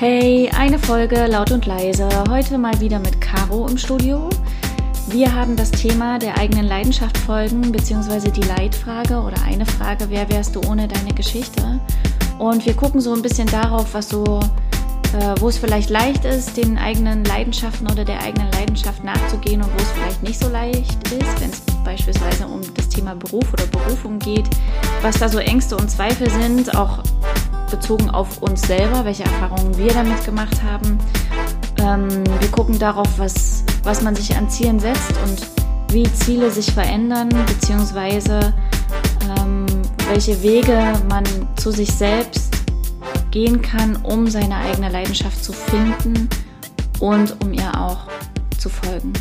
Hey, eine Folge laut und leise. Heute mal wieder mit Caro im Studio. Wir haben das Thema der eigenen Leidenschaft folgen, beziehungsweise die Leitfrage oder eine Frage, wer wärst du ohne deine Geschichte? Und wir gucken so ein bisschen darauf, was so, äh, wo es vielleicht leicht ist, den eigenen Leidenschaften oder der eigenen Leidenschaft nachzugehen und wo es vielleicht nicht so leicht ist, wenn es beispielsweise um das Thema Beruf oder Berufung geht, was da so Ängste und Zweifel sind, auch bezogen auf uns selber, welche Erfahrungen wir damit gemacht haben. Ähm, wir gucken darauf, was, was man sich an Zielen setzt und wie Ziele sich verändern, beziehungsweise ähm, welche Wege man zu sich selbst gehen kann, um seine eigene Leidenschaft zu finden und um ihr auch zu folgen.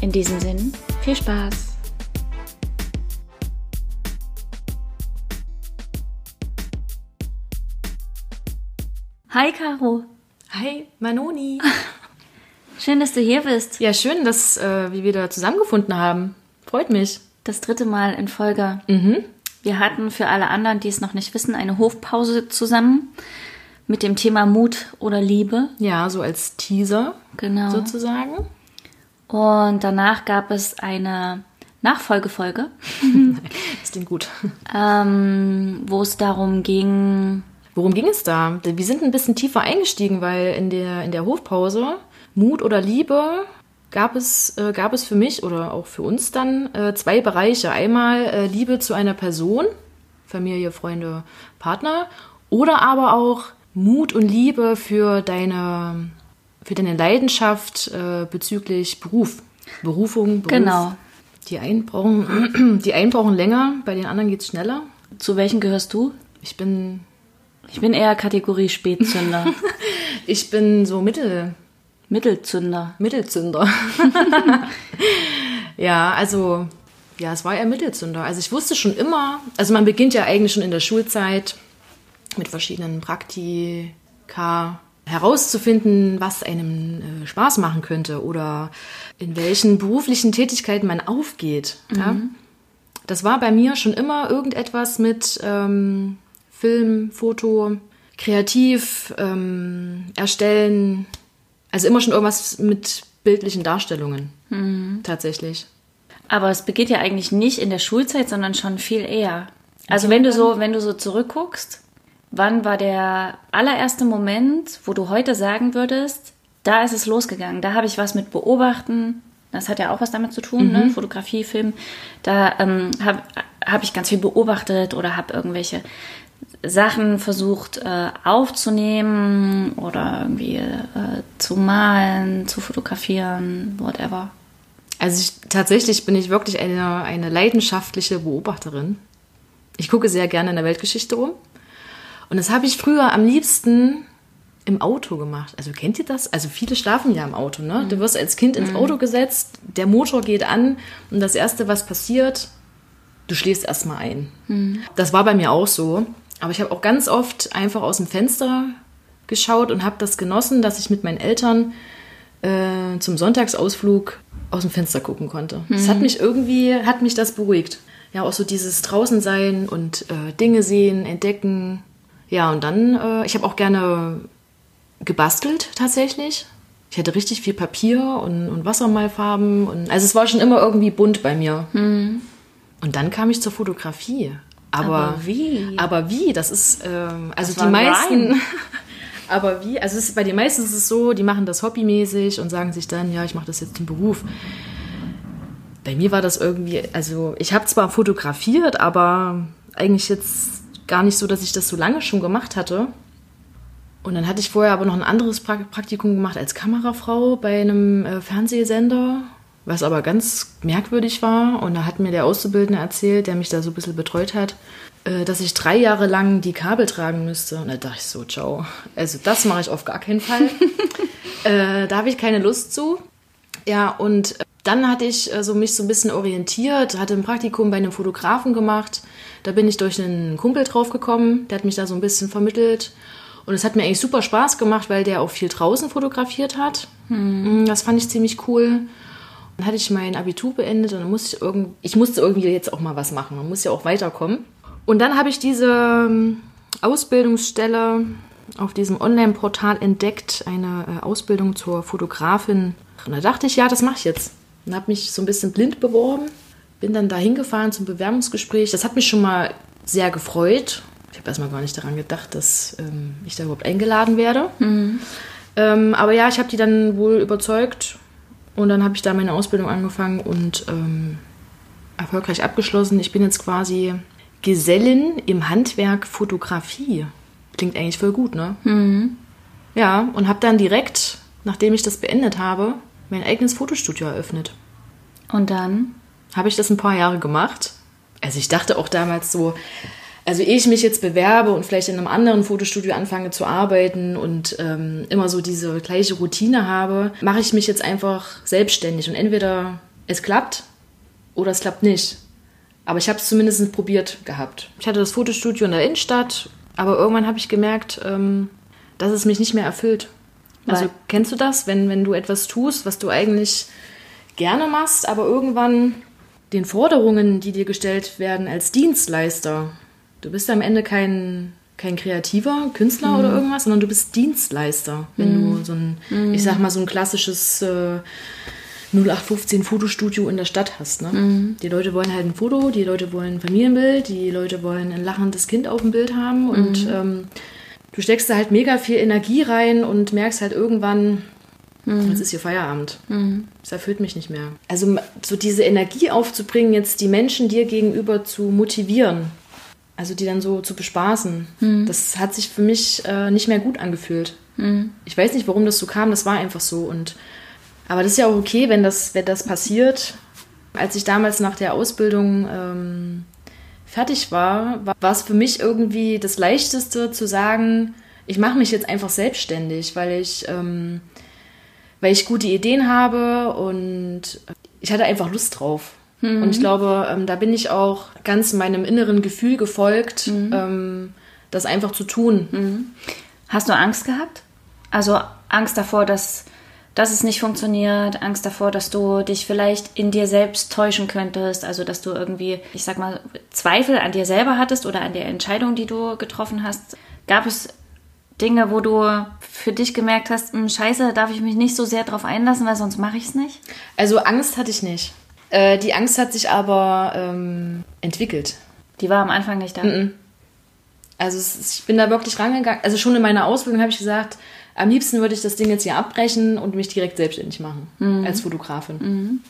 In diesem Sinn, viel Spaß! Hi Caro. Hi Manoni. Schön, dass du hier bist. Ja, schön, dass äh, wir wieder zusammengefunden haben. Freut mich. Das dritte Mal in Folge. Mhm. Wir hatten für alle anderen, die es noch nicht wissen, eine Hofpause zusammen mit dem Thema Mut oder Liebe. Ja, so als Teaser genau. sozusagen. Und danach gab es eine Nachfolgefolge. das klingt gut. Ähm, wo es darum ging, Worum ging es da? Wir sind ein bisschen tiefer eingestiegen, weil in der, in der Hofpause Mut oder Liebe gab es, äh, gab es für mich oder auch für uns dann äh, zwei Bereiche. Einmal äh, Liebe zu einer Person, Familie, Freunde, Partner oder aber auch Mut und Liebe für deine, für deine Leidenschaft äh, bezüglich Beruf, Berufung, Beruf. Genau. Die einen, brauchen, die einen brauchen länger, bei den anderen geht es schneller. Zu welchen gehörst du? Ich bin ich bin eher Kategorie Spätzünder. ich bin so Mittel. Mittelzünder. Mittelzünder. ja, also, ja, es war eher Mittelzünder. Also ich wusste schon immer, also man beginnt ja eigentlich schon in der Schulzeit mit verschiedenen Praktika herauszufinden, was einem äh, Spaß machen könnte oder in welchen beruflichen Tätigkeiten man aufgeht. Mhm. Ja? Das war bei mir schon immer irgendetwas mit ähm, Film, Foto, kreativ ähm, erstellen. Also immer schon irgendwas mit bildlichen Darstellungen. Mhm. Tatsächlich. Aber es beginnt ja eigentlich nicht in der Schulzeit, sondern schon viel eher. Also wenn du so, wenn du so zurückguckst, wann war der allererste Moment, wo du heute sagen würdest, da ist es losgegangen, da habe ich was mit beobachten, das hat ja auch was damit zu tun, ne? mhm. ne? Fotografie, Film. Da ähm, habe hab ich ganz viel beobachtet oder habe irgendwelche Sachen versucht äh, aufzunehmen oder irgendwie äh, zu malen, zu fotografieren, whatever. Also ich, tatsächlich bin ich wirklich eine, eine leidenschaftliche Beobachterin. Ich gucke sehr gerne in der Weltgeschichte rum. Und das habe ich früher am liebsten im Auto gemacht. Also kennt ihr das? Also viele schlafen ja im Auto, ne? Mhm. Du wirst als Kind ins mhm. Auto gesetzt, der Motor geht an und das Erste, was passiert, du schläfst erstmal ein. Mhm. Das war bei mir auch so. Aber ich habe auch ganz oft einfach aus dem Fenster geschaut und habe das genossen, dass ich mit meinen Eltern äh, zum Sonntagsausflug aus dem Fenster gucken konnte. Mhm. Das hat mich irgendwie, hat mich das beruhigt. Ja, auch so dieses Draußensein und äh, Dinge sehen, entdecken. Ja, und dann, äh, ich habe auch gerne gebastelt tatsächlich. Ich hatte richtig viel Papier und, und Wassermalfarben. Und, also es war schon immer irgendwie bunt bei mir. Mhm. Und dann kam ich zur Fotografie. Aber, aber wie? Aber wie? Das ist, ähm, also das die meisten. aber wie? Also ist, bei den meisten ist es so, die machen das hobbymäßig und sagen sich dann, ja, ich mache das jetzt zum Beruf. Bei mir war das irgendwie, also ich habe zwar fotografiert, aber eigentlich jetzt gar nicht so, dass ich das so lange schon gemacht hatte. Und dann hatte ich vorher aber noch ein anderes Praktikum gemacht als Kamerafrau bei einem äh, Fernsehsender was aber ganz merkwürdig war. Und da hat mir der Auszubildende erzählt, der mich da so ein bisschen betreut hat, äh, dass ich drei Jahre lang die Kabel tragen müsste. Und da dachte ich so, ciao. Also das mache ich auf gar keinen Fall. äh, da habe ich keine Lust zu. Ja, und äh, dann hatte ich äh, so mich so ein bisschen orientiert, hatte ein Praktikum bei einem Fotografen gemacht. Da bin ich durch einen Kumpel draufgekommen, der hat mich da so ein bisschen vermittelt. Und es hat mir eigentlich super Spaß gemacht, weil der auch viel draußen fotografiert hat. Hm. Das fand ich ziemlich cool. Dann hatte ich mein Abitur beendet und dann musste ich irgendwie, ich musste irgendwie jetzt auch mal was machen. Man muss ja auch weiterkommen. Und dann habe ich diese ähm, Ausbildungsstelle auf diesem Online-Portal entdeckt, eine äh, Ausbildung zur Fotografin. Und da dachte ich, ja, das mache ich jetzt. Und habe mich so ein bisschen blind beworben. Bin dann da hingefahren zum Bewerbungsgespräch. Das hat mich schon mal sehr gefreut. Ich habe erstmal gar nicht daran gedacht, dass ähm, ich da überhaupt eingeladen werde. Mhm. Ähm, aber ja, ich habe die dann wohl überzeugt. Und dann habe ich da meine Ausbildung angefangen und ähm, erfolgreich abgeschlossen. Ich bin jetzt quasi Gesellin im Handwerk Fotografie. Klingt eigentlich voll gut, ne? Mhm. Ja, und habe dann direkt, nachdem ich das beendet habe, mein eigenes Fotostudio eröffnet. Und dann? Habe ich das ein paar Jahre gemacht. Also ich dachte auch damals so, also ehe ich mich jetzt bewerbe und vielleicht in einem anderen Fotostudio anfange zu arbeiten und ähm, immer so diese gleiche Routine habe, mache ich mich jetzt einfach selbstständig. Und entweder es klappt oder es klappt nicht. Aber ich habe es zumindest probiert gehabt. Ich hatte das Fotostudio in der Innenstadt, aber irgendwann habe ich gemerkt, ähm, dass es mich nicht mehr erfüllt. Also Weil? kennst du das, wenn, wenn du etwas tust, was du eigentlich gerne machst, aber irgendwann den Forderungen, die dir gestellt werden als Dienstleister, du bist am Ende kein, kein kreativer Künstler mhm. oder irgendwas, sondern du bist Dienstleister, wenn mhm. du so ein, mhm. ich sag mal, so ein klassisches äh, 0815 Fotostudio in der Stadt hast. Ne? Mhm. Die Leute wollen halt ein Foto, die Leute wollen ein Familienbild, die Leute wollen ein lachendes Kind auf dem Bild haben und mhm. ähm, du steckst da halt mega viel Energie rein und merkst halt irgendwann, mhm. jetzt ist hier Feierabend. Mhm. Das erfüllt mich nicht mehr. Also so diese Energie aufzubringen, jetzt die Menschen dir gegenüber zu motivieren, also die dann so zu bespaßen, mhm. das hat sich für mich äh, nicht mehr gut angefühlt. Mhm. Ich weiß nicht, warum das so kam, das war einfach so und aber das ist ja auch okay, wenn das, wenn das passiert. Als ich damals nach der Ausbildung ähm, fertig war, war, war es für mich irgendwie das Leichteste zu sagen, ich mache mich jetzt einfach selbstständig, weil ich, ähm, weil ich gute Ideen habe und ich hatte einfach Lust drauf. Mhm. Und ich glaube, ähm, da bin ich auch ganz meinem inneren Gefühl gefolgt, mhm. ähm, das einfach zu tun. Mhm. Hast du Angst gehabt? Also Angst davor, dass dass es nicht funktioniert, Angst davor, dass du dich vielleicht in dir selbst täuschen könntest, also dass du irgendwie, ich sag mal, Zweifel an dir selber hattest oder an der Entscheidung, die du getroffen hast. Gab es Dinge, wo du für dich gemerkt hast, hm, scheiße, darf ich mich nicht so sehr drauf einlassen, weil sonst mache ich es nicht? Also Angst hatte ich nicht. Äh, die Angst hat sich aber ähm, entwickelt. Die war am Anfang nicht da. Mm -mm. Also ich bin da wirklich rangegangen. Also schon in meiner Ausbildung habe ich gesagt, am liebsten würde ich das Ding jetzt hier abbrechen und mich direkt selbstständig machen mhm. als Fotografin. Mhm.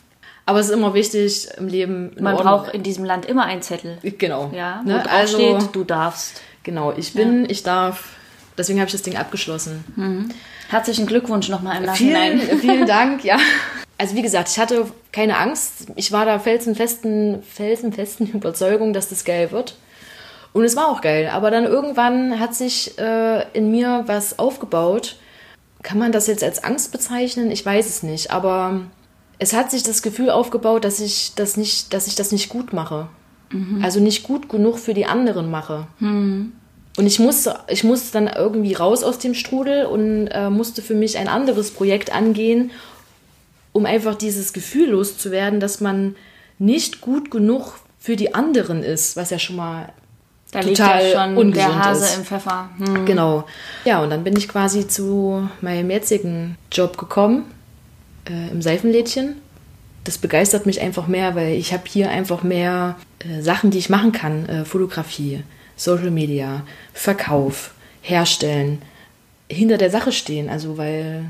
Aber es ist immer wichtig im Leben. Man Ordnung. braucht in diesem Land immer einen Zettel. Genau. Ja, wo ne? drauf also, steht, du darfst. Genau, ich bin, ja. ich darf. Deswegen habe ich das Ding abgeschlossen. Mhm. Herzlichen Glückwunsch nochmal im Nachhinein. Vielen, vielen Dank, ja. Also wie gesagt, ich hatte keine Angst. Ich war da felsenfesten, felsenfesten Überzeugung, dass das geil wird. Und es war auch geil. Aber dann irgendwann hat sich äh, in mir was aufgebaut. Kann man das jetzt als Angst bezeichnen? Ich weiß es nicht. Aber es hat sich das Gefühl aufgebaut, dass ich das nicht, dass ich das nicht gut mache. Mhm. Also nicht gut genug für die anderen mache. Mhm. Und ich musste, ich musste dann irgendwie raus aus dem Strudel und äh, musste für mich ein anderes Projekt angehen, um einfach dieses Gefühl loszuwerden, dass man nicht gut genug für die anderen ist, was ja schon mal da total liegt ja schon der Hase ist. im Pfeffer. Hm. Genau. Ja, und dann bin ich quasi zu meinem jetzigen Job gekommen, äh, im Seifenlädchen. Das begeistert mich einfach mehr, weil ich habe hier einfach mehr äh, Sachen, die ich machen kann. Äh, Fotografie, Social Media, Verkauf, Herstellen, hinter der Sache stehen. Also weil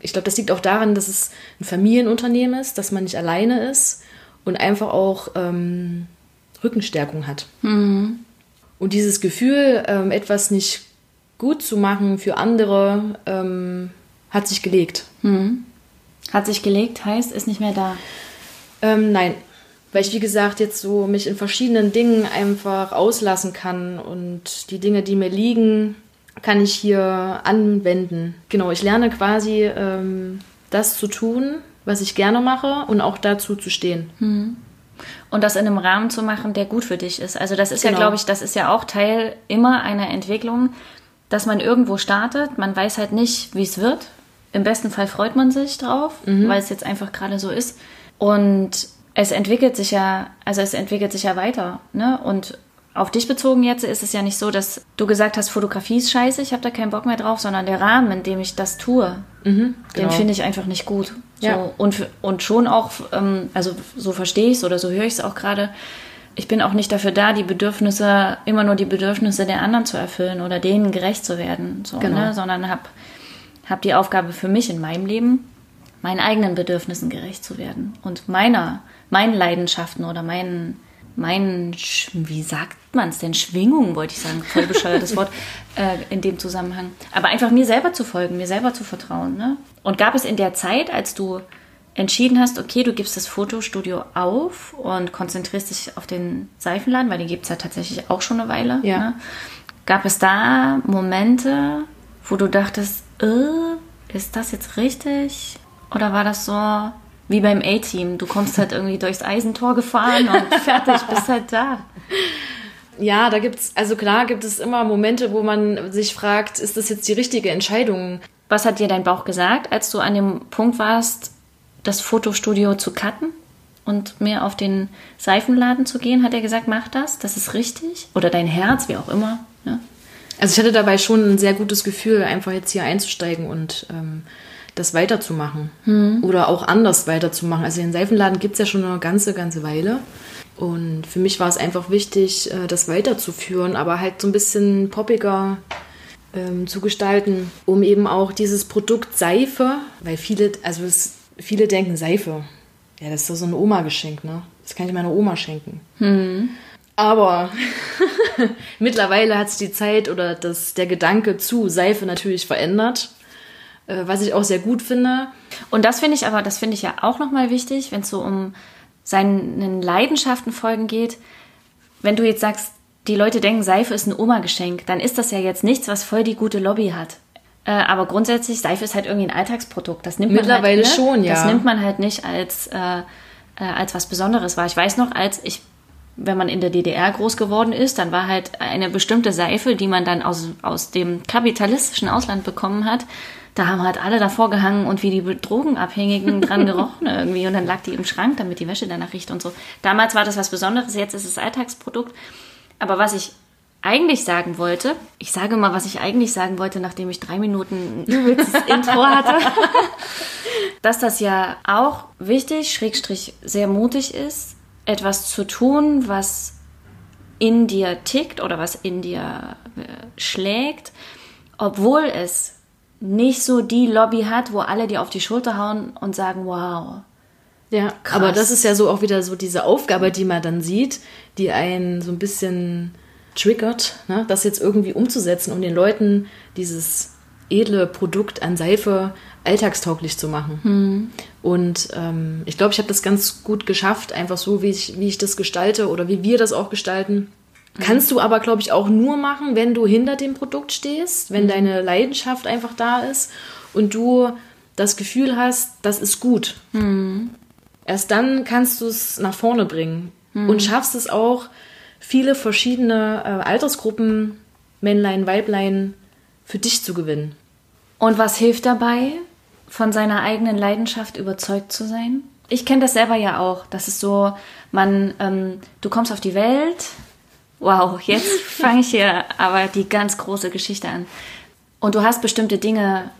ich glaube, das liegt auch daran, dass es ein Familienunternehmen ist, dass man nicht alleine ist und einfach auch ähm, Rückenstärkung hat. Mhm. Und dieses Gefühl, ähm, etwas nicht gut zu machen für andere, ähm, hat sich gelegt. Hm. Hat sich gelegt, heißt, ist nicht mehr da. Ähm, nein, weil ich, wie gesagt, jetzt so mich in verschiedenen Dingen einfach auslassen kann und die Dinge, die mir liegen, kann ich hier anwenden. Genau, ich lerne quasi ähm, das zu tun, was ich gerne mache und auch dazu zu stehen. Hm und das in einem Rahmen zu machen, der gut für dich ist. Also das ist genau. ja, glaube ich, das ist ja auch Teil immer einer Entwicklung, dass man irgendwo startet, man weiß halt nicht, wie es wird. Im besten Fall freut man sich drauf, mhm. weil es jetzt einfach gerade so ist. Und es entwickelt sich ja, also es entwickelt sich ja weiter, ne? Und auf dich bezogen jetzt ist es ja nicht so, dass du gesagt hast, Fotografie ist scheiße, ich habe da keinen Bock mehr drauf, sondern der Rahmen, in dem ich das tue, Mhm, den genau. finde ich einfach nicht gut. So, Ja. und, und schon auch, ähm, also so verstehe ich es oder so höre ich es auch gerade, ich bin auch nicht dafür da, die Bedürfnisse, immer nur die Bedürfnisse der anderen zu erfüllen oder denen gerecht zu werden, so, Genau. ne? sondern habe hab die Aufgabe für mich in meinem Leben, meinen eigenen Bedürfnissen gerecht zu werden und meiner, meinen Leidenschaften oder meinen, meinen, Sch- wie sagt man es denn, Schwingungen, wollte ich sagen, voll bescheuertes Wort äh, in dem Zusammenhang. Aber einfach mir selber zu folgen, mir selber zu vertrauen. Ne? Und gab es in der Zeit, als du entschieden hast, okay, du gibst das Fotostudio auf und konzentrierst dich auf den Seifenladen, weil den gibt es ja tatsächlich auch schon eine Weile. Ja. Ne? Gab es da Momente, wo du dachtest, äh, ist das jetzt richtig? Oder war das so wie beim A-Team? Du kommst halt irgendwie durchs Eisentor gefahren und fertig, bist halt da. Ja, da gibt's, also klar gibt es immer Momente, wo man sich fragt, ist das jetzt die richtige Entscheidung? Was hat dir dein Bauch gesagt, als du an dem Punkt warst, das Fotostudio zu cutten und mehr auf den Seifenladen zu gehen? Hat er gesagt, mach das, das ist richtig? Oder dein Herz, wie auch immer. Ne? Also ich hatte dabei schon ein sehr gutes Gefühl, einfach jetzt hier einzusteigen und ähm, das weiterzumachen. Oder auch anders weiterzumachen. Also den Seifenladen gibt's ja schon eine ganze, ganze Weile. Und für mich war es einfach wichtig, äh, das weiterzuführen, aber halt so ein bisschen poppiger ähm, zu gestalten, um eben auch dieses Produkt Seife, weil viele, also es, viele denken Seife, ja, das ist doch so ein Oma-Geschenk, ne? Das kann ich meiner Oma schenken. Aber mittlerweile hat sich die Zeit oder das, der Gedanke zu Seife natürlich verändert, was ich auch sehr gut finde. Und das finde ich aber, das finde ich ja auch nochmal wichtig, wenn es so um seinen Leidenschaften folgen geht. Wenn du jetzt sagst, die Leute denken, Seife ist ein Oma-Geschenk, dann ist das ja jetzt nichts, was voll die gute Lobby hat. Äh, aber grundsätzlich, Seife ist halt irgendwie ein Alltagsprodukt. Das nimmt man Mittlerweile halt, ne? schon, ja. Das nimmt man halt nicht als, äh, äh, als was Besonderes wahr. Ich weiß noch, als ich, wenn man in der DDR groß geworden ist, dann war halt eine bestimmte Seife, die man dann aus, aus dem kapitalistischen Ausland bekommen hat. Da haben halt alle davor gehangen und wie die Drogenabhängigen dran gerochen irgendwie. Und dann lag die im Schrank, damit die Wäsche danach riecht und so. Damals war das was Besonderes, jetzt ist es Alltagsprodukt. Aber was ich eigentlich sagen wollte, ich sage mal, was ich eigentlich sagen wollte, nachdem ich drei Minuten ein übelstes Intro hatte, dass das ja auch wichtig, schrägstrich sehr mutig ist, etwas zu tun, was in dir tickt oder was in dir äh, schlägt, obwohl es nicht so die Lobby hat, wo alle dir auf die Schulter hauen und sagen, wow. Ja, Krass. aber das ist ja so auch wieder so diese Aufgabe, die man dann sieht, die einen so ein bisschen triggert, ne? das jetzt irgendwie umzusetzen, um den Leuten dieses edle Produkt an Seife alltagstauglich zu machen. Und ähm, ich glaube, ich habe das ganz gut geschafft, einfach so, wie ich, wie ich das gestalte oder wie wir das auch gestalten. Kannst du aber, glaube ich, auch nur machen, wenn du hinter dem Produkt stehst, wenn deine Leidenschaft einfach da ist und du das Gefühl hast, das ist gut. Erst dann kannst du es nach vorne bringen und schaffst es auch, viele verschiedene äh, Altersgruppen, Männlein, Weiblein, für dich zu gewinnen. Und was hilft dabei, von seiner eigenen Leidenschaft überzeugt zu sein? Ich kenne das selber ja auch. Das ist so, man, ähm, du kommst auf die Welt. Wow, jetzt fange ich hier aber die ganz große Geschichte an. Und du hast bestimmte Dinge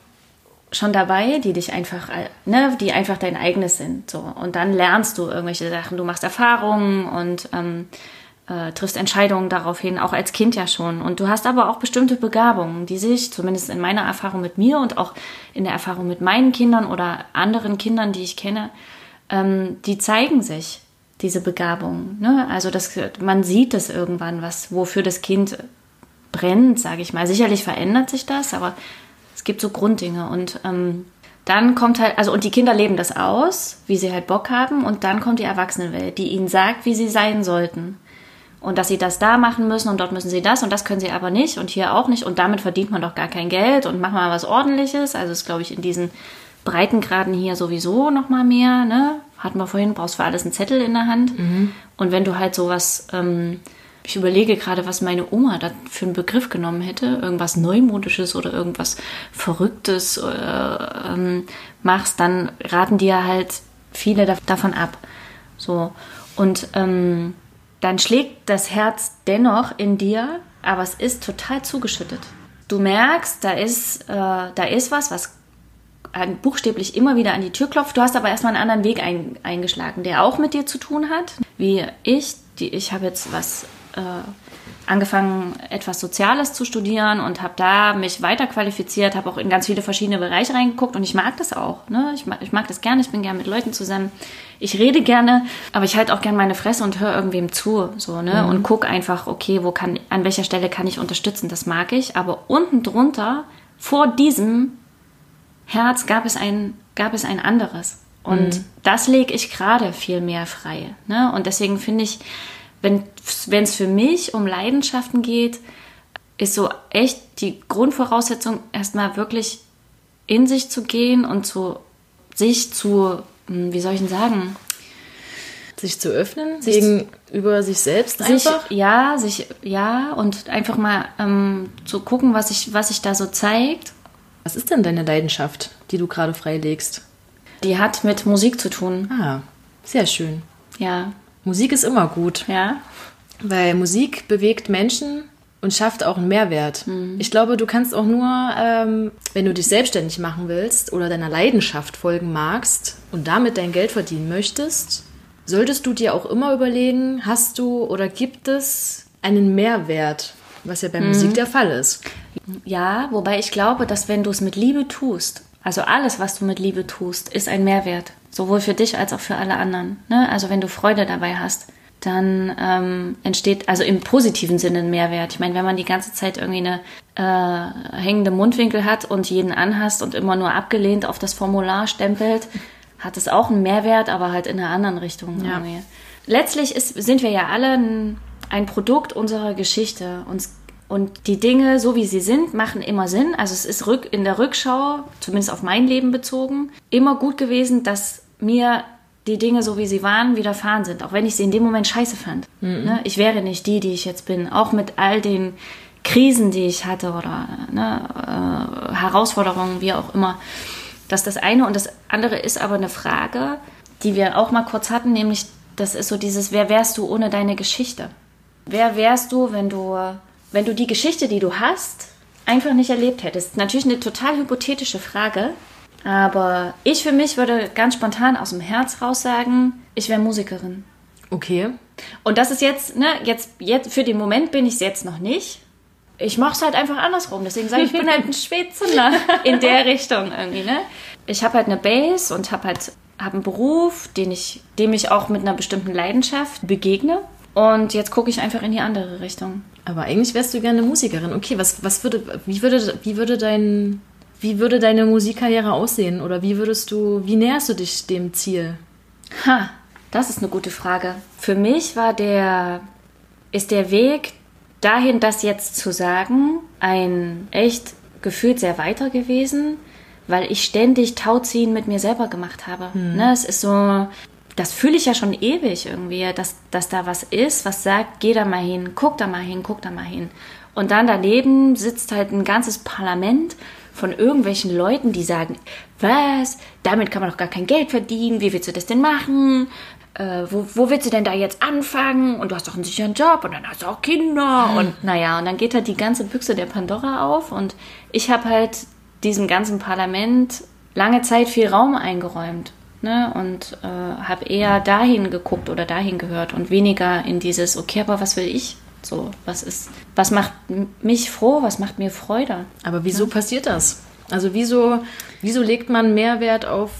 schon dabei, die dich einfach, äh, ne, die einfach dein eigenes sind. So. Und dann lernst du irgendwelche Sachen, du machst Erfahrungen und ähm, äh, triffst Entscheidungen daraufhin, auch als Kind ja schon. Und du hast aber auch bestimmte Begabungen, die sich, zumindest in meiner Erfahrung mit mir und auch in der Erfahrung mit meinen Kindern oder anderen Kindern, die ich kenne, ähm, die zeigen sich, diese Begabungen. Ne? Also das, man sieht es irgendwann, was, wofür das Kind brennt, sage ich mal. Sicherlich verändert sich das, aber es gibt so Grunddinge und ähm, dann kommt halt, also und die Kinder leben das aus, wie sie halt Bock haben und dann kommt die Erwachsenenwelt, die ihnen sagt, wie sie sein sollten. Und dass sie das da machen müssen und dort müssen sie das und das können sie aber nicht und hier auch nicht und damit verdient man doch gar kein Geld und macht mal was ordentliches. Also ist, glaube ich, in diesen Breitengraden hier sowieso noch mal mehr, ne? Hatten wir vorhin, brauchst für alles einen Zettel in der Hand. Und wenn du halt sowas, ähm, ich überlege gerade, was meine Oma da für einen Begriff genommen hätte, irgendwas Neumodisches oder irgendwas Verrücktes äh, ähm, machst, dann raten dir halt viele da, davon ab. So. Und ähm, dann schlägt das Herz dennoch in dir, aber es ist total zugeschüttet. Du merkst, da ist, äh, da ist was, was buchstäblich immer wieder an die Tür klopft. Du hast aber erstmal einen anderen Weg ein, eingeschlagen, der auch mit dir zu tun hat, wie ich. Die, ich habe jetzt was äh, angefangen, etwas Soziales zu studieren und habe da mich weiterqualifiziert, habe auch in ganz viele verschiedene Bereiche reingeguckt und ich mag das auch. Ne? Ich, mag, ich mag das gerne, ich bin gerne mit Leuten zusammen. Ich rede gerne, aber ich halte auch gerne meine Fresse und höre irgendwem zu so, ne? Mhm. und guck einfach, okay, wo kann, an welcher Stelle kann ich unterstützen, das mag ich. Aber unten drunter, vor diesem Herz gab es ein, gab es ein anderes. Und mhm. das lege ich gerade viel mehr frei. Ne? Und deswegen finde ich, wenn es für mich um Leidenschaften geht, ist so echt die Grundvoraussetzung, erstmal wirklich in sich zu gehen und zu sich zu, hm, wie soll ich denn sagen? Sich zu öffnen, sich gegenüber sich selbst einfach? Sich, ja, sich, ja, und einfach mal ähm, zu gucken, was sich was ich da so zeigt was ist denn deine Leidenschaft, die du gerade freilegst? Die hat mit Musik zu tun. Ah, sehr schön. Ja. Musik ist immer gut. Ja. Weil Musik bewegt Menschen und schafft auch einen Mehrwert. Mhm. Ich glaube, du kannst auch nur, ähm, wenn du dich selbstständig machen willst oder deiner Leidenschaft folgen magst und damit dein Geld verdienen möchtest, solltest du dir auch immer überlegen, hast du oder gibt es einen Mehrwert, was ja bei mhm. Musik der Fall ist. Ja, wobei ich glaube, dass wenn du es mit Liebe tust, also alles, was du mit Liebe tust, ist ein Mehrwert. Sowohl für dich als auch für alle anderen. Ne? Also wenn du Freude dabei hast, dann ähm, entsteht also im positiven Sinne ein Mehrwert. Ich meine, wenn man die ganze Zeit irgendwie eine äh, hängende Mundwinkel hat und jeden anhasst und immer nur abgelehnt auf das Formular stempelt, hat es auch einen Mehrwert, aber halt in einer anderen Richtung. Ja. Letztlich ist, sind wir ja alle ein, ein Produkt unserer Geschichte. Uns und die Dinge, so wie sie sind, machen immer Sinn. Also es ist rück, in der Rückschau, zumindest auf mein Leben bezogen, immer gut gewesen, dass mir die Dinge, so wie sie waren, widerfahren sind. Auch wenn ich sie in dem Moment scheiße fand. Mhm. Ne? Ich wäre nicht die, die ich jetzt bin. Auch mit all den Krisen, die ich hatte oder ne, äh, Herausforderungen, wie auch immer. Das ist das eine. Und das andere ist aber eine Frage, die wir auch mal kurz hatten, nämlich das ist so dieses, wer wärst du ohne deine Geschichte? Wer wärst du, wenn du wenn du die Geschichte, die du hast, einfach nicht erlebt hättest? Natürlich eine total hypothetische Frage, aber ich für mich würde ganz spontan aus dem Herz raus sagen, ich wäre Musikerin. Okay. Und das ist jetzt, ne, jetzt, jetzt, für den Moment bin ich es jetzt noch nicht. Ich mache es halt einfach andersrum. Deswegen sage ich, ich bin halt ein Spätzünder in der Richtung irgendwie, ne? Ich habe halt eine Base und habe halt hab einen Beruf, den ich, dem ich auch mit einer bestimmten Leidenschaft begegne. Und jetzt gucke ich einfach in die andere Richtung. Aber eigentlich wärst du gerne Musikerin. Okay, was, was würde, wie würde, wie würde dein, wie würde deine Musikkarriere aussehen? Oder wie würdest du, wie näherst du dich dem Ziel? Ha, das ist eine gute Frage. Für mich war der, ist der Weg dahin, das jetzt zu sagen, ein echt gefühlt sehr weiter gewesen, weil ich ständig Tauziehen mit mir selber gemacht habe. Hm. Ne, es ist so, das fühle ich ja schon ewig irgendwie, dass, dass da was ist, was sagt, geh da mal hin, guck da mal hin, guck da mal hin. Und dann daneben sitzt halt ein ganzes Parlament von irgendwelchen Leuten, die sagen, was, damit kann man doch gar kein Geld verdienen, wie willst du das denn machen? Äh, wo, wo willst du denn da jetzt anfangen? Und du hast doch einen sicheren Job und dann hast du auch Kinder. Hm. Und naja, und dann geht halt die ganze Büchse der Pandora auf und ich habe halt diesem ganzen Parlament lange Zeit viel Raum eingeräumt ne? und äh, habe eher dahin geguckt oder dahin gehört und weniger in dieses, okay, aber was will ich? So, was ist, was macht mich froh, was macht mir Freude? Aber wieso ja? passiert das? Also wieso, wieso legt man Mehrwert auf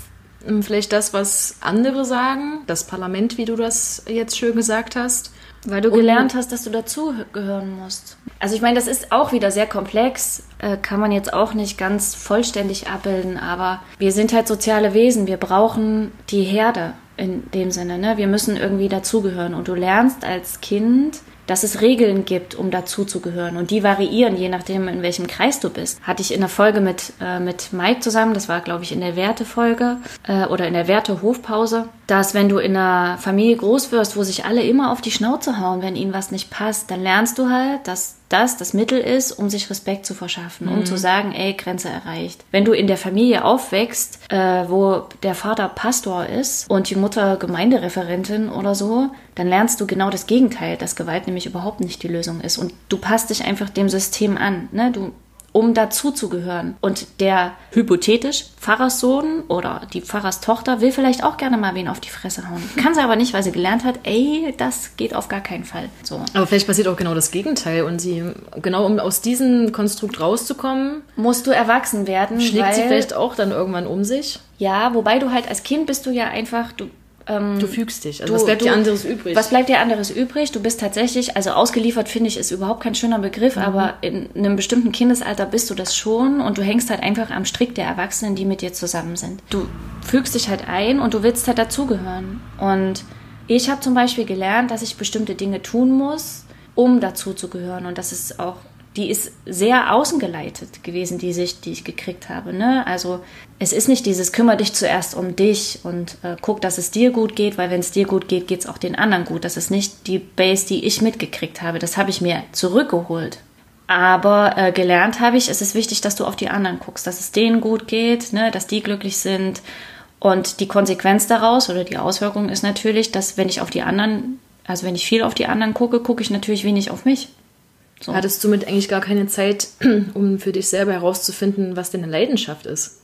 hm, vielleicht das, was andere sagen, das Parlament, wie du das jetzt schön gesagt hast? Weil du gelernt hast, dass du dazugehören musst. Also ich meine, das ist auch wieder sehr komplex, äh, kann man jetzt auch nicht ganz vollständig abbilden, aber wir sind halt soziale Wesen, wir brauchen die Herde in dem Sinne, ne? Wir müssen irgendwie dazugehören und du lernst als Kind dass es Regeln gibt, um dazuzugehören. Und die variieren, je nachdem, in welchem Kreis du bist. Hatte ich in der Folge mit, äh, mit Mike zusammen, das war, glaube ich, in der Wertefolge äh, oder in der Werte-Hofpause, dass wenn du in einer Familie groß wirst, wo sich alle immer auf die Schnauze hauen, wenn ihnen was nicht passt, dann lernst du halt, dass das das Mittel ist, um sich Respekt zu verschaffen, um mhm. zu sagen, ey, Grenze erreicht. Wenn du in der Familie aufwächst, äh, wo der Vater Pastor ist und die Mutter Gemeindereferentin oder so, dann lernst du genau das Gegenteil, dass Gewalt nämlich überhaupt nicht die Lösung ist. Und du passt dich einfach dem System an. Ne? Du um dazuzugehören. Und der hypothetisch Pfarrerssohn oder die Pfarrerstochter will vielleicht auch gerne mal wen auf die Fresse hauen. Kann sie aber nicht, weil sie gelernt hat, ey, das geht auf gar keinen Fall. So. Aber vielleicht passiert auch genau das Gegenteil und sie, genau um aus diesem Konstrukt rauszukommen, musst du erwachsen werden. Schlägt sie vielleicht auch dann irgendwann um sich? Ja, wobei du halt als Kind bist du ja einfach, du ähm, du fügst dich. Also du, was bleibt du, dir anderes übrig? Was bleibt dir anderes übrig? Du bist tatsächlich, also ausgeliefert finde ich, ist überhaupt kein schöner Begriff, mhm. aber in einem bestimmten Kindesalter bist du das schon und du hängst halt einfach am Strick der Erwachsenen, die mit dir zusammen sind. Du fügst dich halt ein und du willst halt dazugehören. Und ich habe zum Beispiel gelernt, dass ich bestimmte Dinge tun muss, um dazuzugehören. Und das ist auch die ist sehr außengeleitet gewesen, die Sicht, die ich gekriegt habe. Ne? Also es ist nicht dieses, kümmere dich zuerst um dich und äh, guck, dass es dir gut geht, weil wenn es dir gut geht, geht es auch den anderen gut. Das ist nicht die Base, die ich mitgekriegt habe. Das habe ich mir zurückgeholt. Aber äh, gelernt habe ich, es ist wichtig, dass du auf die anderen guckst, dass es denen gut geht, ne? dass die glücklich sind. Und die Konsequenz daraus oder die Auswirkung ist natürlich, dass wenn ich auf die anderen, also wenn ich viel auf die anderen gucke, gucke ich natürlich wenig auf mich. So. Hattest du mit eigentlich gar keine Zeit, um für dich selber herauszufinden, was deine Leidenschaft ist?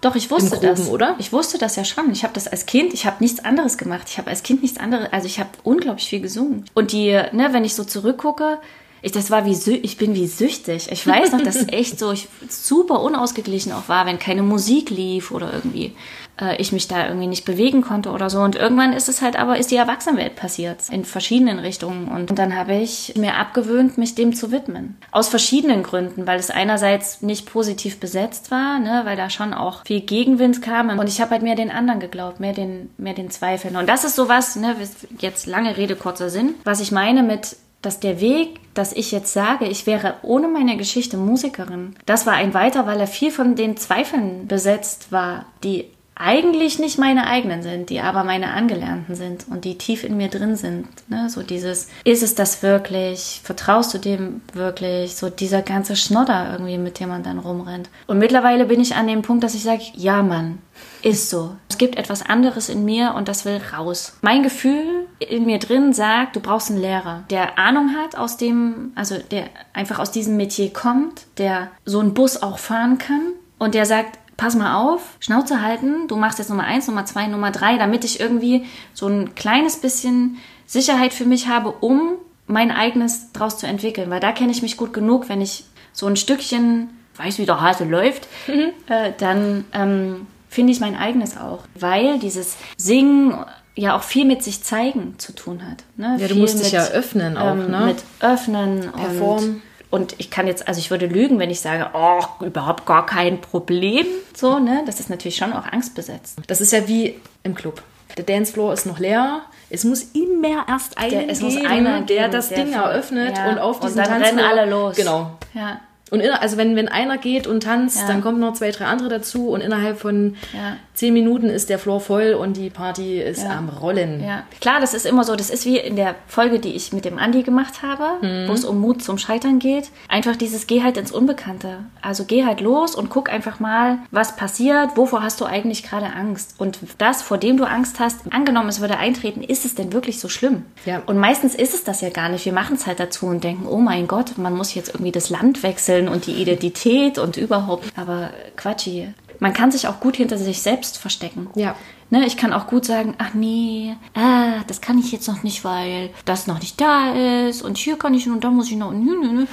Doch, ich wusste Groben, das. oder? Ich wusste das ja schon. Ich habe das als Kind, ich habe nichts anderes gemacht. Ich habe als Kind nichts anderes, also ich habe unglaublich viel gesungen. Und die, ne, wenn ich so zurückgucke, ich, das war wie, ich bin wie süchtig. Ich weiß noch, dass echt so ich, super unausgeglichen auch war, wenn keine Musik lief oder irgendwie äh, ich mich da irgendwie nicht bewegen konnte oder so. Und irgendwann ist es halt aber, ist die Erwachsenenwelt passiert in verschiedenen Richtungen. Und dann habe ich mir abgewöhnt, mich dem zu widmen. Aus verschiedenen Gründen, weil es einerseits nicht positiv besetzt war, ne, weil da schon auch viel Gegenwind kam. Und ich habe halt mehr den anderen geglaubt, mehr den, mehr den Zweifeln. Und das ist sowas, ne, jetzt lange Rede, kurzer Sinn, was ich meine mit, dass der Weg, dass ich jetzt sage, ich wäre ohne meine Geschichte Musikerin, das war ein weiter, weil er viel von den Zweifeln besetzt war, die eigentlich nicht meine eigenen sind, die aber meine Angelernten sind und die tief in mir drin sind. Ne? So dieses, ist es das wirklich? Vertraust du dem wirklich? So dieser ganze Schnodder irgendwie, mit dem man dann rumrennt. Und mittlerweile bin ich an dem Punkt, dass ich sage, ja Mann, ist so. Es gibt etwas anderes in mir und das will raus. Mein Gefühl in mir drin sagt, du brauchst einen Lehrer, der Ahnung hat aus dem, also der einfach aus diesem Metier kommt, der so einen Bus auch fahren kann und der sagt, pass mal auf, Schnauze halten, du machst jetzt Nummer eins, Nummer zwei, Nummer drei, damit ich irgendwie so ein kleines bisschen Sicherheit für mich habe, um mein eigenes draus zu entwickeln. Weil da kenne ich mich gut genug, wenn ich so ein Stückchen weiß, wie der Hase läuft, mhm. äh, dann ähm, finde ich mein eigenes auch. Weil dieses Singen ja auch viel mit sich zeigen zu tun hat. Ne? Ja, du musst mit, dich ja öffnen auch, ähm, ne? Mit öffnen Perform. und und ich kann jetzt, also ich würde lügen, wenn ich sage, oh, überhaupt gar kein Problem. So, ne? Das ist natürlich schon auch angstbesetzt. Das ist ja wie im Club. Der Dancefloor ist noch leer. Es muss immer erst einer der, es muss einer der das der Ding eröffnet ja. und auf diesen und dann rennen alle los. Genau. Ja. Und in, also wenn, wenn einer geht und tanzt, ja. dann kommen noch zwei, drei andere dazu und innerhalb von ja. zehn Minuten ist der Floor voll und die Party ist ja. am Rollen. Ja, klar, das ist immer so. Das ist wie in der Folge, die ich mit dem Andi gemacht habe, mhm. wo es um Mut zum Scheitern geht. Einfach dieses Geh halt ins Unbekannte. Also geh halt los und guck einfach mal, was passiert. Wovor hast du eigentlich gerade Angst? Und das, vor dem du Angst hast, angenommen, es würde eintreten, ist es denn wirklich so schlimm? Ja. Und meistens ist es das ja gar nicht. Wir machen es halt dazu und denken, oh mein Gott, man muss jetzt irgendwie das Land wechseln Wurzeln und die Identität und überhaupt. Aber Quatschi. Man kann sich auch gut hinter sich selbst verstecken. Ja. Ne, ich kann auch gut sagen, ach nee, ah, das kann ich jetzt noch nicht, weil das noch nicht da ist und hier kann ich und da muss ich noch.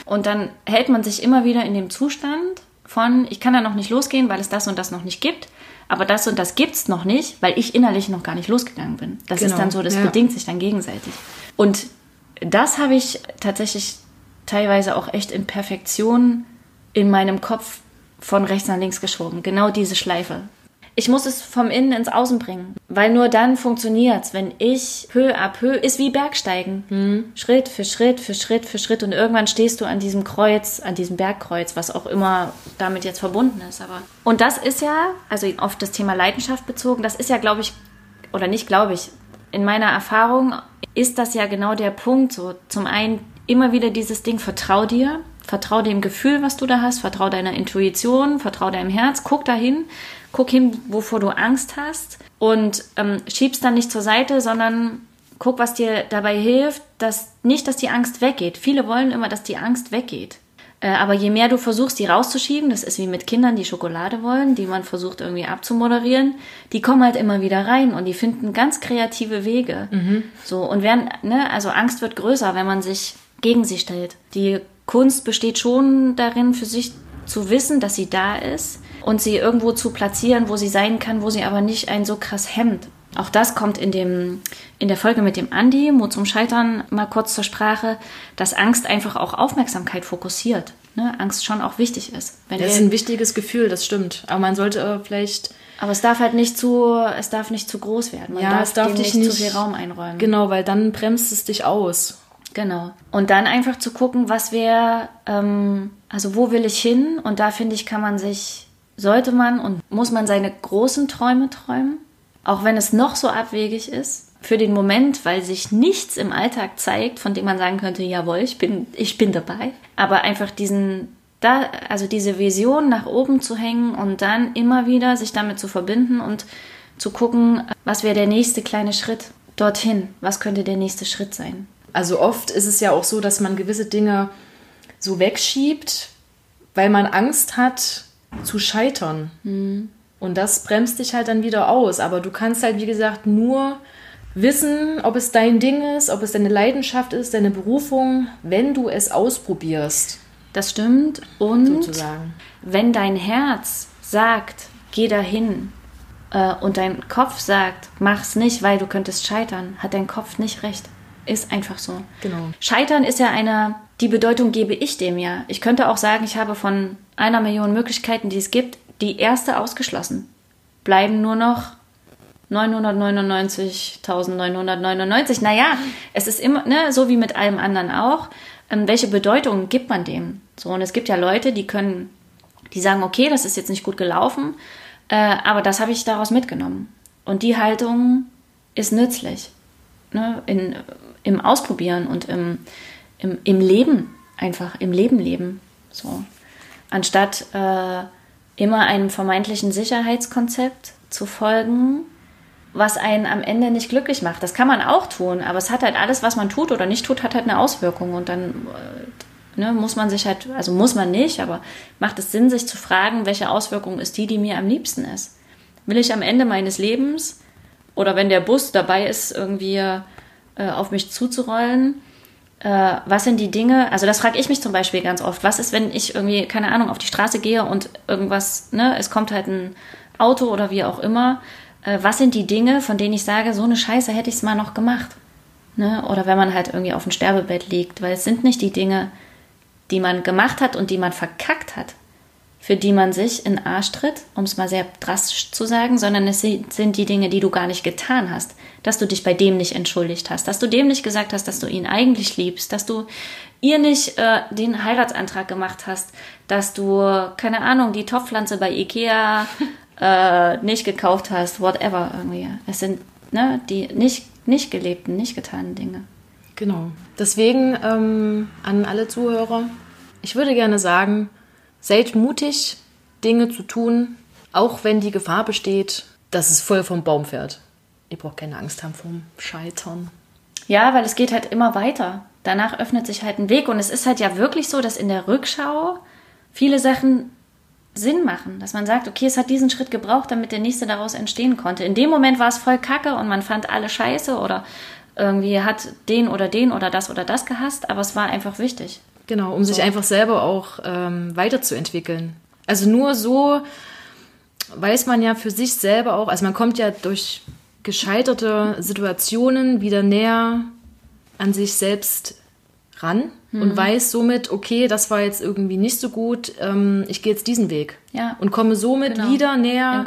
Und dann hält man sich immer wieder in dem Zustand von, ich kann da noch nicht losgehen, weil es das und das noch nicht gibt. Aber das und das gibt es noch nicht, weil ich innerlich noch gar nicht losgegangen bin. Das genau. ist dann so, das ja. bedingt sich dann gegenseitig. Und das habe ich tatsächlich teilweise auch echt in Perfektion in meinem Kopf von rechts nach links geschoben. Genau diese Schleife. Ich muss es vom Innen ins Außen bringen, weil nur dann funktioniert es, wenn ich peu à peu, ist wie Bergsteigen. Mhm. Schritt für Schritt für Schritt für Schritt und irgendwann stehst du an diesem Kreuz, an diesem Bergkreuz, was auch immer damit jetzt verbunden ist. Aber und das ist ja, also auf das Thema Leidenschaft bezogen, das ist ja, glaube ich, oder nicht glaube ich, in meiner Erfahrung ist das ja genau der Punkt. So zum einen immer wieder dieses Ding, vertrau dir, vertrau dem Gefühl, was du da hast, vertrau deiner Intuition, vertrau deinem Herz, guck dahin, guck hin, wovor du Angst hast und ähm, schiebst dann nicht zur Seite, sondern guck, was dir dabei hilft, dass nicht, dass die Angst weggeht. Viele wollen immer, dass die Angst weggeht. Äh, aber je mehr du versuchst, die rauszuschieben, das ist wie mit Kindern, die Schokolade wollen, die man versucht irgendwie abzumoderieren, die kommen halt immer wieder rein und die finden ganz kreative Wege. Mhm. So und werden, ne, also Angst wird größer, wenn man sich gegen sie stellt. Die Kunst besteht schon darin, für sich zu wissen, dass sie da ist und sie irgendwo zu platzieren, wo sie sein kann, wo sie aber nicht einen so krass hemmt. Auch das kommt in, dem, in der Folge mit dem Andi, Mut zum Scheitern, mal kurz zur Sprache, dass Angst einfach auch Aufmerksamkeit fokussiert. Ne? Angst schon auch wichtig ist. Wenn das ist ein wichtiges Gefühl, das stimmt. Aber man sollte äh, vielleicht. Aber es darf halt nicht zu, es darf nicht zu groß werden. Man ja, darf es darf dich nicht, zu viel Raum einräumen. Genau, weil dann bremst es dich aus. Genau. Und dann einfach zu gucken, was wäre, ähm, also wo will ich hin? Und da finde ich, kann man sich, sollte man und muss man seine großen Träume träumen auch wenn es noch so abwegig ist, für den Moment, weil sich nichts im Alltag zeigt, von dem man sagen könnte, jawohl, ich bin, ich bin dabei. Aber einfach diesen, da, also diese Vision nach oben zu hängen und dann immer wieder sich damit zu verbinden und zu gucken, was wäre der nächste kleine Schritt dorthin? Was könnte der nächste Schritt sein? Also oft ist es ja auch so, dass man gewisse Dinge so wegschiebt, weil man Angst hat zu scheitern. Mhm. Und das bremst dich halt dann wieder aus. Aber du kannst halt, wie gesagt, nur wissen, ob es dein Ding ist, ob es deine Leidenschaft ist, deine Berufung, wenn du es ausprobierst. Das stimmt. Und sozusagen. wenn dein Herz sagt, geh dahin, äh, und dein Kopf sagt, mach's nicht, weil du könntest scheitern, hat dein Kopf nicht recht. Ist einfach so. Genau. Scheitern ist ja eine, die Bedeutung gebe ich dem ja. Ich könnte auch sagen, ich habe von einer Million Möglichkeiten, die es gibt, die erste ausgeschlossen. Bleiben nur noch 999.999. Naja, es ist immer, ne, so wie mit allem anderen auch. Ähm, welche Bedeutung gibt man dem? So, und es gibt ja Leute, die können, die sagen, okay, das ist jetzt nicht gut gelaufen, äh, aber das habe ich daraus mitgenommen. Und die Haltung ist nützlich. Ne, in, Im Ausprobieren und im, im, im Leben, einfach im Leben leben. So. Anstatt äh, immer einem vermeintlichen Sicherheitskonzept zu folgen, was einen am Ende nicht glücklich macht. Das kann man auch tun, aber es hat halt alles, was man tut oder nicht tut, hat halt eine Auswirkung und dann äh, ne, muss man sich halt, also muss man nicht, aber macht es Sinn, sich zu fragen, welche Auswirkung ist die, die mir am liebsten ist. Will ich am Ende meines Lebens oder wenn der Bus dabei ist, irgendwie äh, auf mich zuzurollen, äh, was sind die Dinge, also das frage ich mich zum Beispiel ganz oft, was ist, wenn ich irgendwie, keine Ahnung, auf die Straße gehe und irgendwas, ne, es kommt halt ein Auto oder wie auch immer, äh, was sind die Dinge, von denen ich sage, so eine Scheiße hätte ich es mal noch gemacht. Ne? Oder wenn man halt irgendwie auf dem Sterbebett liegt, weil es sind nicht die Dinge, die man gemacht hat und die man verkackt hat, für die man sich in Arsch tritt, um es mal sehr drastisch zu sagen, sondern es sind die Dinge, die du gar nicht getan hast. Dass du dich bei dem nicht entschuldigt hast, dass du dem nicht gesagt hast, dass du ihn eigentlich liebst, dass du ihr nicht äh, den Heiratsantrag gemacht hast, dass du, keine Ahnung, die Topfpflanze bei Ikea äh, nicht gekauft hast, whatever irgendwie. Es sind ne, die nicht, nicht gelebten, nicht getanen Dinge. Genau. Deswegen ähm, an alle Zuhörer, ich würde gerne sagen, Seid mutig, Dinge zu tun, auch wenn die Gefahr besteht, dass es voll vom Baum fährt. Ihr braucht keine Angst haben vom Scheitern. Ja, weil es geht halt immer weiter. Danach öffnet sich halt ein Weg. Und es ist halt ja wirklich so, dass in der Rückschau viele Sachen Sinn machen. Dass man sagt, okay, es hat diesen Schritt gebraucht, damit der nächste daraus entstehen konnte. In dem Moment war es voll kacke und man fand alle scheiße oder irgendwie hat den oder den oder das oder das gehasst, aber es war einfach wichtig. Genau, um so. sich einfach selber auch ähm, weiterzuentwickeln. Also nur so weiß man ja für sich selber auch, also man kommt ja durch gescheiterte Situationen wieder näher an sich selbst ran mhm. und weiß somit, okay, das war jetzt irgendwie nicht so gut, ähm, ich gehe jetzt diesen Weg. Ja. Und komme somit genau. wieder näher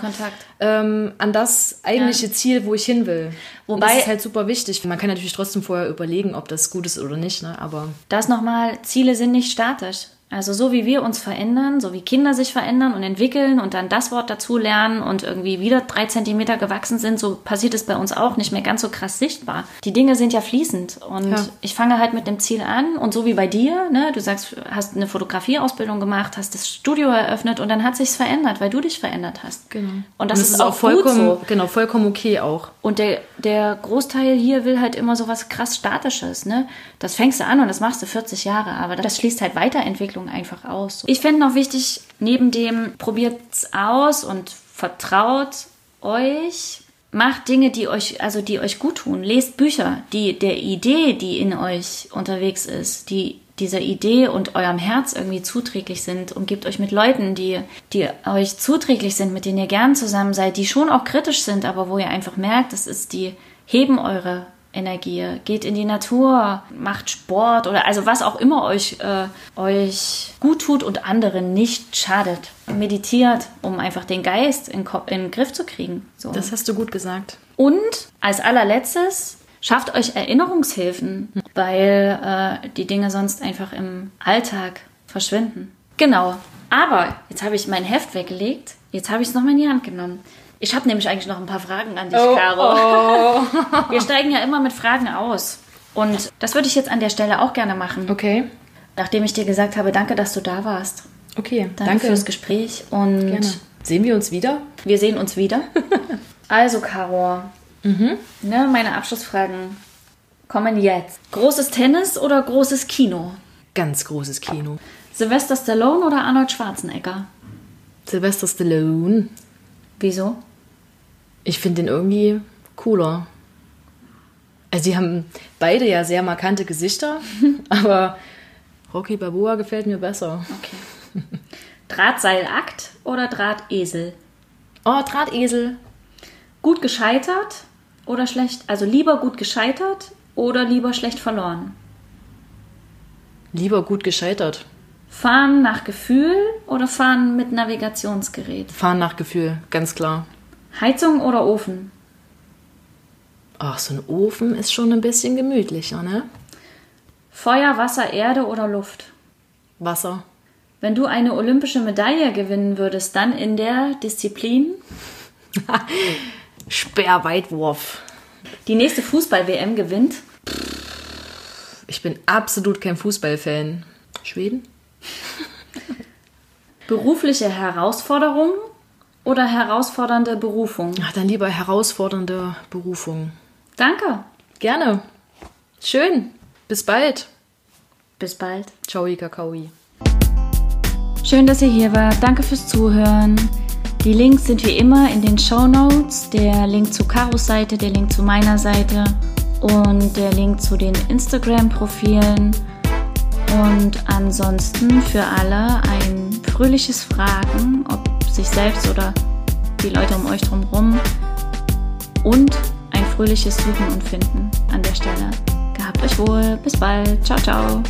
ähm, an das eigentliche ja. Ziel, wo ich hin will. Wobei, und das ist halt super wichtig. Man kann natürlich trotzdem vorher überlegen, ob das gut ist oder nicht, ne? aber... Das nochmal, Ziele sind nicht statisch. Also so wie wir uns verändern, so wie Kinder sich verändern und entwickeln und dann das Wort dazu lernen und irgendwie wieder drei Zentimeter gewachsen sind, so passiert es bei uns auch nicht mehr ganz so krass sichtbar. Die Dinge sind ja fließend und ja. ich fange halt mit dem Ziel an und so wie bei dir, ne, du sagst, hast eine Fotografieausbildung gemacht, hast das Studio eröffnet und dann hat sich's verändert, weil du dich verändert hast. Genau. Und das, und ist, ist, auch vollkommen, so. genau, vollkommen okay auch. Und der, der Großteil hier will halt immer so was krass Statisches, ne? Das fängst du an und das machst du 40 Jahre, aber das schließt halt Weiterentwicklung einfach aus. Ich fände noch wichtig, neben dem probiert's aus und vertraut euch, macht Dinge, die euch, also die euch gut tun. Lest Bücher, die der Idee, die in euch unterwegs ist, die dieser Idee und eurem Herz irgendwie zuträglich sind. Umgebt euch mit Leuten, die, die euch zuträglich sind, mit denen ihr gern zusammen seid, die schon auch kritisch sind, aber wo ihr einfach merkt, das ist die, heben eure Energie, geht in die Natur, macht Sport oder also was auch immer euch, äh, euch gut tut und anderen nicht schadet. Meditiert, um einfach den Geist in, in den Griff zu kriegen. So. Das hast du gut gesagt. Und als allerletztes, schafft euch Erinnerungshilfen, weil äh, die Dinge sonst einfach im Alltag verschwinden. Genau. Aber jetzt habe ich mein Heft weggelegt, jetzt habe ich es nochmal in die Hand genommen. Ich habe nämlich eigentlich noch ein paar Fragen an dich, oh, Caro. Oh. Wir steigen ja immer mit Fragen aus. Und das würde ich jetzt an der Stelle auch gerne machen. Okay. Nachdem ich dir gesagt habe, danke, dass du da warst. Okay, danke, danke. fürs Gespräch. Und gerne. Sehen wir uns wieder? Wir sehen uns wieder. also, Caro, mhm. ne, meine Abschlussfragen kommen jetzt. Großes Tennis oder großes Kino? Ganz großes Kino. Sylvester Stallone oder Arnold Schwarzenegger? Sylvester Stallone. Wieso? Ich finde den irgendwie cooler. Also sie haben beide ja sehr markante Gesichter, aber Rocky Balboa gefällt mir besser. Okay. Drahtseilakt oder Drahtesel? Oh, Drahtesel. Gut gescheitert oder schlecht? Also lieber gut gescheitert oder lieber schlecht verloren? Lieber gut gescheitert. Fahren nach Gefühl oder fahren mit Navigationsgerät? Fahren nach Gefühl, ganz klar. Heizung oder Ofen? Ach, so ein Ofen ist schon ein bisschen gemütlicher, ne? Feuer, Wasser, Erde oder Luft? Wasser. Wenn du eine olympische Medaille gewinnen würdest, dann in der Disziplin? Sperrweitwurf. Die nächste Fußball-WM gewinnt? Ich bin absolut kein Fußballfan. Schweden? Berufliche Herausforderungen oder herausfordernde Berufung? Ach, dann lieber herausfordernde Berufung. Danke. Gerne. Schön. Bis bald. Bis bald. Ciao, Kakaoi. Schön, dass ihr hier wart. Danke fürs Zuhören. Die Links sind wie immer in den Show Notes. Der Link zu Karos Seite, der Link zu meiner Seite und der Link zu den Instagram-Profilen. Und ansonsten für alle ein fröhliches Fragen, ob sich selbst oder die Leute um euch drumherum. Und ein fröhliches Suchen und Finden an der Stelle. Gehabt euch wohl. Bis bald. Ciao, ciao.